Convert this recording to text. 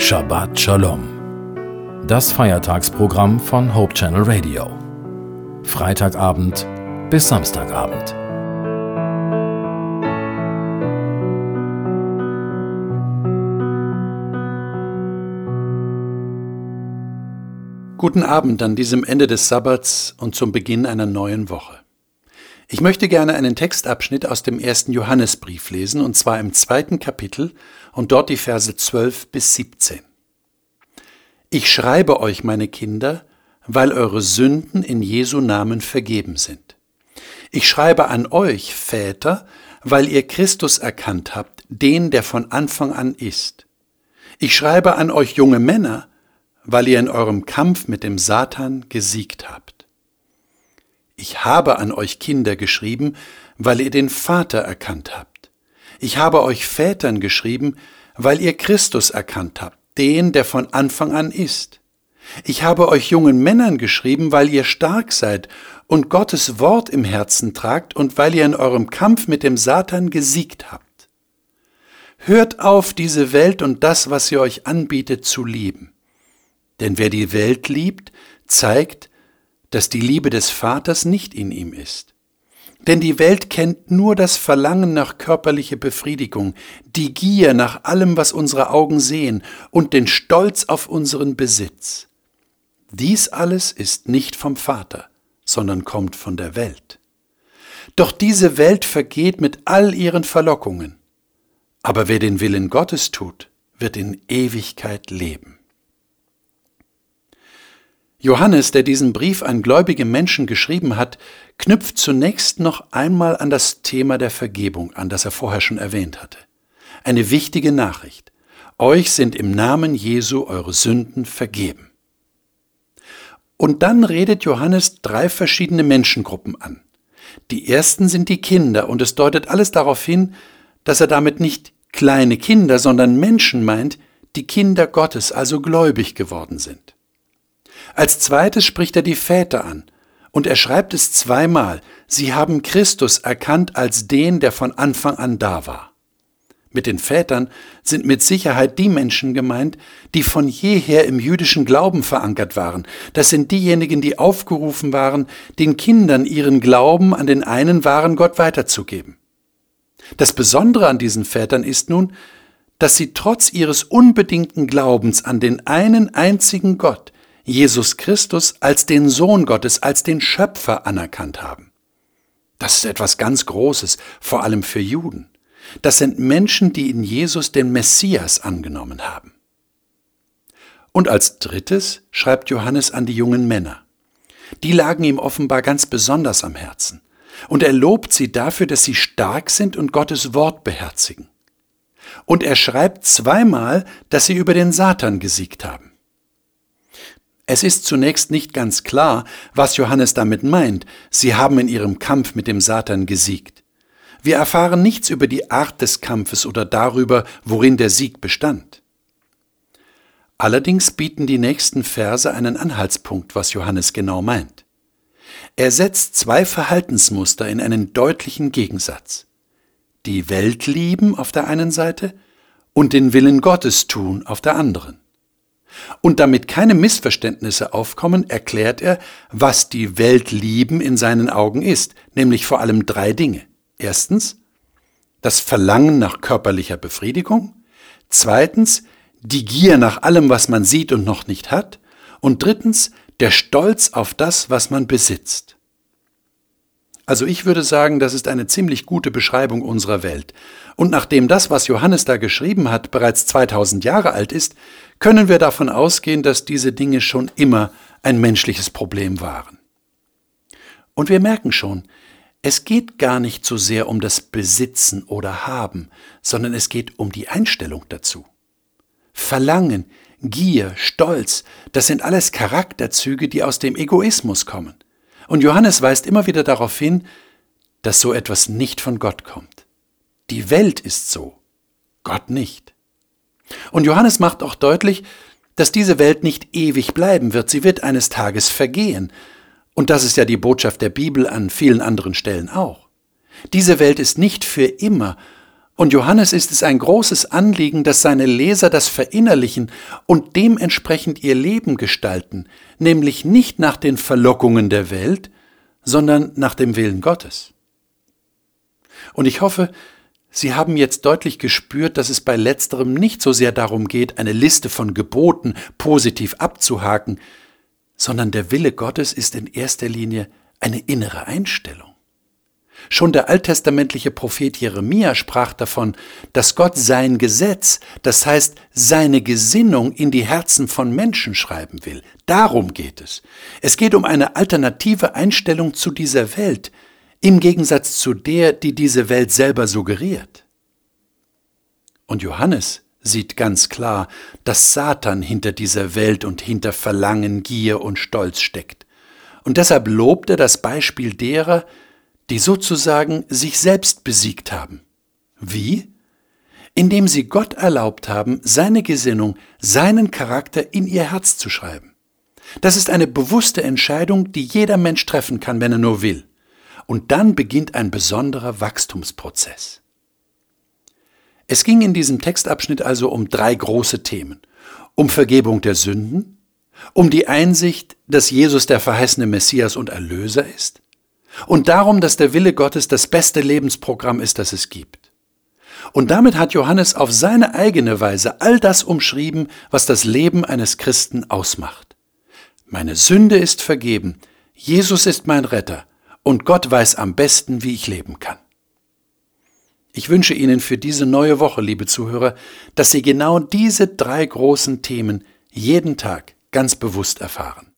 Shabbat Shalom. Das Feiertagsprogramm von Hope Channel Radio. Freitagabend bis Samstagabend. Guten Abend an diesem Ende des Sabbats und zum Beginn einer neuen Woche. Ich möchte gerne einen Textabschnitt aus dem ersten Johannesbrief lesen, und zwar im zweiten Kapitel und dort die Verse 12 bis 17. Ich schreibe euch, meine Kinder, weil eure Sünden in Jesu Namen vergeben sind. Ich schreibe an euch, Väter, weil ihr Christus erkannt habt, den, der von Anfang an ist. Ich schreibe an euch junge Männer, weil ihr in eurem Kampf mit dem Satan gesiegt habt. Ich habe an euch Kinder geschrieben, weil ihr den Vater erkannt habt. Ich habe euch Vätern geschrieben, weil ihr Christus erkannt habt, den, der von Anfang an ist. Ich habe euch jungen Männern geschrieben, weil ihr stark seid und Gottes Wort im Herzen tragt und weil ihr in eurem Kampf mit dem Satan gesiegt habt. Hört auf, diese Welt und das, was sie euch anbietet, zu lieben. Denn wer die Welt liebt, zeigt, dass die Liebe des Vaters nicht in ihm ist. Denn die Welt kennt nur das Verlangen nach körperlicher Befriedigung, die Gier nach allem, was unsere Augen sehen, und den Stolz auf unseren Besitz. Dies alles ist nicht vom Vater, sondern kommt von der Welt. Doch diese Welt vergeht mit all ihren Verlockungen. Aber wer den Willen Gottes tut, wird in Ewigkeit leben. Johannes, der diesen Brief an gläubige Menschen geschrieben hat, knüpft zunächst noch einmal an das Thema der Vergebung an, das er vorher schon erwähnt hatte. Eine wichtige Nachricht. Euch sind im Namen Jesu eure Sünden vergeben. Und dann redet Johannes drei verschiedene Menschengruppen an. Die ersten sind die Kinder, und es deutet alles darauf hin, dass er damit nicht kleine Kinder, sondern Menschen meint, die Kinder Gottes, also gläubig geworden sind. Als zweites spricht er die Väter an. Und er schreibt es zweimal. Sie haben Christus erkannt als den, der von Anfang an da war. Mit den Vätern sind mit Sicherheit die Menschen gemeint, die von jeher im jüdischen Glauben verankert waren. Das sind diejenigen, die aufgerufen waren, den Kindern ihren Glauben an den einen wahren Gott weiterzugeben. Das Besondere an diesen Vätern ist nun, dass sie trotz ihres unbedingten Glaubens an den einen einzigen Gott, Jesus Christus als den Sohn Gottes, als den Schöpfer anerkannt haben. Das ist etwas ganz Großes, vor allem für Juden. Das sind Menschen, die in Jesus den Messias angenommen haben. Und als drittes schreibt Johannes an die jungen Männer. Die lagen ihm offenbar ganz besonders am Herzen. Und er lobt sie dafür, dass sie stark sind und Gottes Wort beherzigen. Und er schreibt zweimal, dass sie über den Satan gesiegt haben. Es ist zunächst nicht ganz klar, was Johannes damit meint. Sie haben in ihrem Kampf mit dem Satan gesiegt. Wir erfahren nichts über die Art des Kampfes oder darüber, worin der Sieg bestand. Allerdings bieten die nächsten Verse einen Anhaltspunkt, was Johannes genau meint. Er setzt zwei Verhaltensmuster in einen deutlichen Gegensatz. Die Welt lieben auf der einen Seite und den Willen Gottes tun auf der anderen. Und damit keine Missverständnisse aufkommen, erklärt er, was die Welt lieben in seinen Augen ist, nämlich vor allem drei Dinge. Erstens, das Verlangen nach körperlicher Befriedigung. Zweitens, die Gier nach allem, was man sieht und noch nicht hat. Und drittens, der Stolz auf das, was man besitzt. Also ich würde sagen, das ist eine ziemlich gute Beschreibung unserer Welt. Und nachdem das, was Johannes da geschrieben hat, bereits 2000 Jahre alt ist, können wir davon ausgehen, dass diese Dinge schon immer ein menschliches Problem waren. Und wir merken schon, es geht gar nicht so sehr um das Besitzen oder Haben, sondern es geht um die Einstellung dazu. Verlangen, Gier, Stolz, das sind alles Charakterzüge, die aus dem Egoismus kommen. Und Johannes weist immer wieder darauf hin, dass so etwas nicht von Gott kommt. Die Welt ist so, Gott nicht. Und Johannes macht auch deutlich, dass diese Welt nicht ewig bleiben wird, sie wird eines Tages vergehen. Und das ist ja die Botschaft der Bibel an vielen anderen Stellen auch. Diese Welt ist nicht für immer, Und Johannes ist es ein großes Anliegen, dass seine Leser das verinnerlichen und dementsprechend ihr Leben gestalten, nämlich nicht nach den Verlockungen der Welt, sondern nach dem Willen Gottes. Und ich hoffe, Sie haben jetzt deutlich gespürt, dass es bei letzterem nicht so sehr darum geht, eine Liste von Geboten positiv abzuhaken, sondern der Wille Gottes ist in erster Linie eine innere Einstellung. Schon der alttestamentliche Prophet Jeremia sprach davon, dass Gott sein Gesetz, das heißt seine Gesinnung in die Herzen von Menschen schreiben will. Darum geht es. Es geht um eine alternative Einstellung zu dieser Welt, im Gegensatz zu der, die diese Welt selber suggeriert. Und Johannes sieht ganz klar, dass Satan hinter dieser Welt und hinter Verlangen, Gier und Stolz steckt. Und deshalb lobt er das Beispiel derer, die sozusagen sich selbst besiegt haben. Wie? Indem sie Gott erlaubt haben, seine Gesinnung, seinen Charakter in ihr Herz zu schreiben. Das ist eine bewusste Entscheidung, die jeder Mensch treffen kann, wenn er nur will. Und dann beginnt ein besonderer Wachstumsprozess. Es ging in diesem Textabschnitt also um drei große Themen. Um Vergebung der Sünden, um die Einsicht, dass Jesus der verheißene Messias und Erlöser ist, und darum, dass der Wille Gottes das beste Lebensprogramm ist, das es gibt. Und damit hat Johannes auf seine eigene Weise all das umschrieben, was das Leben eines Christen ausmacht. Meine Sünde ist vergeben, Jesus ist mein Retter und Gott weiß am besten, wie ich leben kann. Ich wünsche Ihnen für diese neue Woche, liebe Zuhörer, dass Sie genau diese drei großen Themen jeden Tag ganz bewusst erfahren.